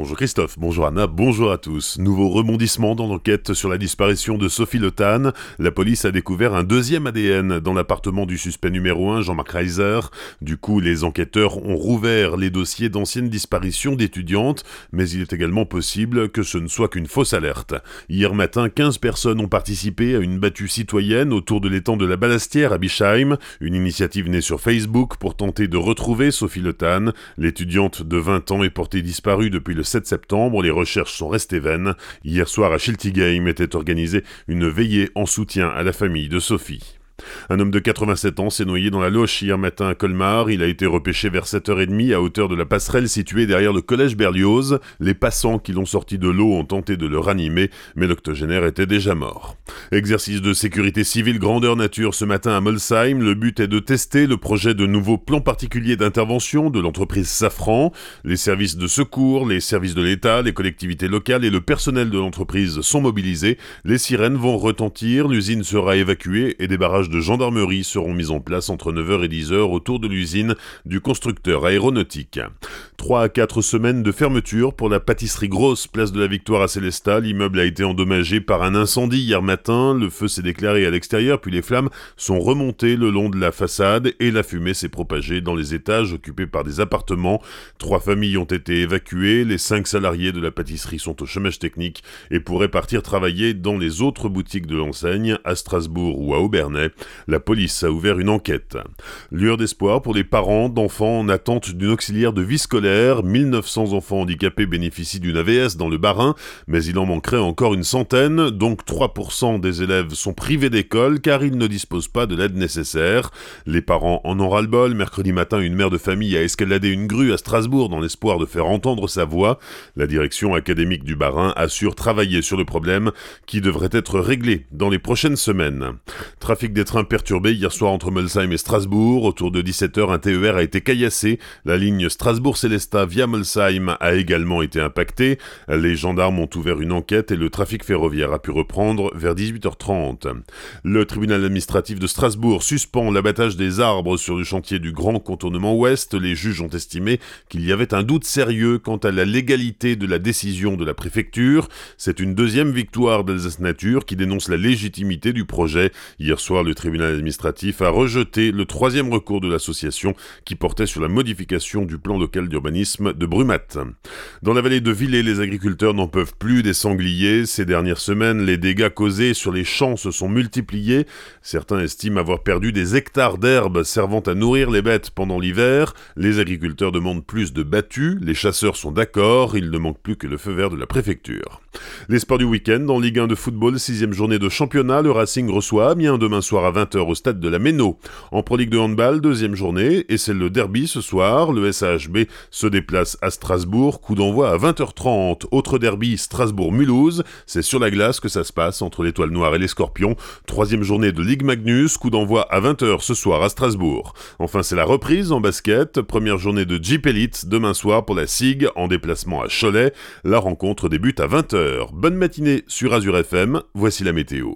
Bonjour Christophe, bonjour Anna, bonjour à tous. Nouveau rebondissement dans l'enquête sur la disparition de Sophie Le La police a découvert un deuxième ADN dans l'appartement du suspect numéro 1, Jean-Marc Reiser. Du coup, les enquêteurs ont rouvert les dossiers d'anciennes disparitions d'étudiantes, mais il est également possible que ce ne soit qu'une fausse alerte. Hier matin, 15 personnes ont participé à une battue citoyenne autour de l'étang de la Balastière à Bischheim, une initiative née sur Facebook pour tenter de retrouver Sophie Le L'étudiante de 20 ans est portée disparue depuis le 7 septembre, les recherches sont restées vaines. Hier soir à Schiltigheim était organisée une veillée en soutien à la famille de Sophie. Un homme de 87 ans s'est noyé dans la Loche hier matin à Colmar. Il a été repêché vers 7h30 à hauteur de la passerelle située derrière le collège Berlioz. Les passants qui l'ont sorti de l'eau ont tenté de le ranimer, mais l'octogénaire était déjà mort. Exercice de sécurité civile grandeur nature ce matin à Molsheim. Le but est de tester le projet de nouveau plan particulier d'intervention de l'entreprise Safran. Les services de secours, les services de l'État, les collectivités locales et le personnel de l'entreprise sont mobilisés. Les sirènes vont retentir, l'usine sera évacuée et des barrages de gendarmerie seront mis en place entre 9h et 10h autour de l'usine du constructeur aéronautique. 3 à 4 semaines de fermeture pour la pâtisserie grosse place de la Victoire à Célestat. L'immeuble a été endommagé par un incendie hier matin. Le feu s'est déclaré à l'extérieur, puis les flammes sont remontées le long de la façade et la fumée s'est propagée dans les étages occupés par des appartements. Trois familles ont été évacuées. Les cinq salariés de la pâtisserie sont au chômage technique et pourraient partir travailler dans les autres boutiques de l'enseigne, à Strasbourg ou à Aubernais. La police a ouvert une enquête. Lueur d'espoir pour les parents d'enfants en attente d'une auxiliaire de vie scolaire. 1900 enfants handicapés bénéficient d'une AVS dans le Bas-Rhin, mais il en manquerait encore une centaine, donc 3% des élèves sont privés d'école car ils ne disposent pas de l'aide nécessaire. Les parents en ont ras-le-bol. Mercredi matin, une mère de famille a escaladé une grue à Strasbourg dans l'espoir de faire entendre sa voix. La direction académique du Bas-Rhin assure travailler sur le problème qui devrait être réglé dans les prochaines semaines. Trafic des trains hier soir entre Molsheim et Strasbourg. Autour de 17h, un TER a été caillassé. La ligne Strasbourg-Célestat via Molsheim a également été impactée. Les gendarmes ont ouvert une enquête et le trafic ferroviaire a pu reprendre vers 18h30. Le tribunal administratif de Strasbourg suspend l'abattage des arbres sur le chantier du Grand Contournement Ouest. Les juges ont estimé qu'il y avait un doute sérieux quant à la légalité de la décision de la préfecture. C'est une deuxième victoire d'Alsace Nature qui dénonce la légitimité du projet. Hier soir, le tribunal administratif a rejeté le troisième recours de l'association qui portait sur la modification du plan local d'urbanisme de Brumat. Dans la vallée de Villers, les agriculteurs n'en peuvent plus des sangliers. Ces dernières semaines, les dégâts causés sur les champs se sont multipliés. Certains estiment avoir perdu des hectares d'herbes servant à nourrir les bêtes pendant l'hiver. Les agriculteurs demandent plus de battues. Les chasseurs sont d'accord. Il ne manque plus que le feu vert de la préfecture. Les sports du week-end, en Ligue 1 de football, sixième journée de championnat, le Racing reçoit Amiens demain soir à 20h au stade de la Méno. En Pro Ligue de handball, deuxième journée, et c'est le derby ce soir. Le SAHB se déplace à Strasbourg, coup d'envoi à 20h30. Autre derby, Strasbourg-Mulhouse. C'est sur la glace que ça se passe entre l'étoile noire et les scorpions. Troisième journée de Ligue Magnus, coup d'envoi à 20h ce soir à Strasbourg. Enfin, c'est la reprise en basket. Première journée de Jeep Elite demain soir pour la SIG en déplacement à Cholet. La rencontre débute à 20h. Bonne matinée sur Azure FM, voici la météo.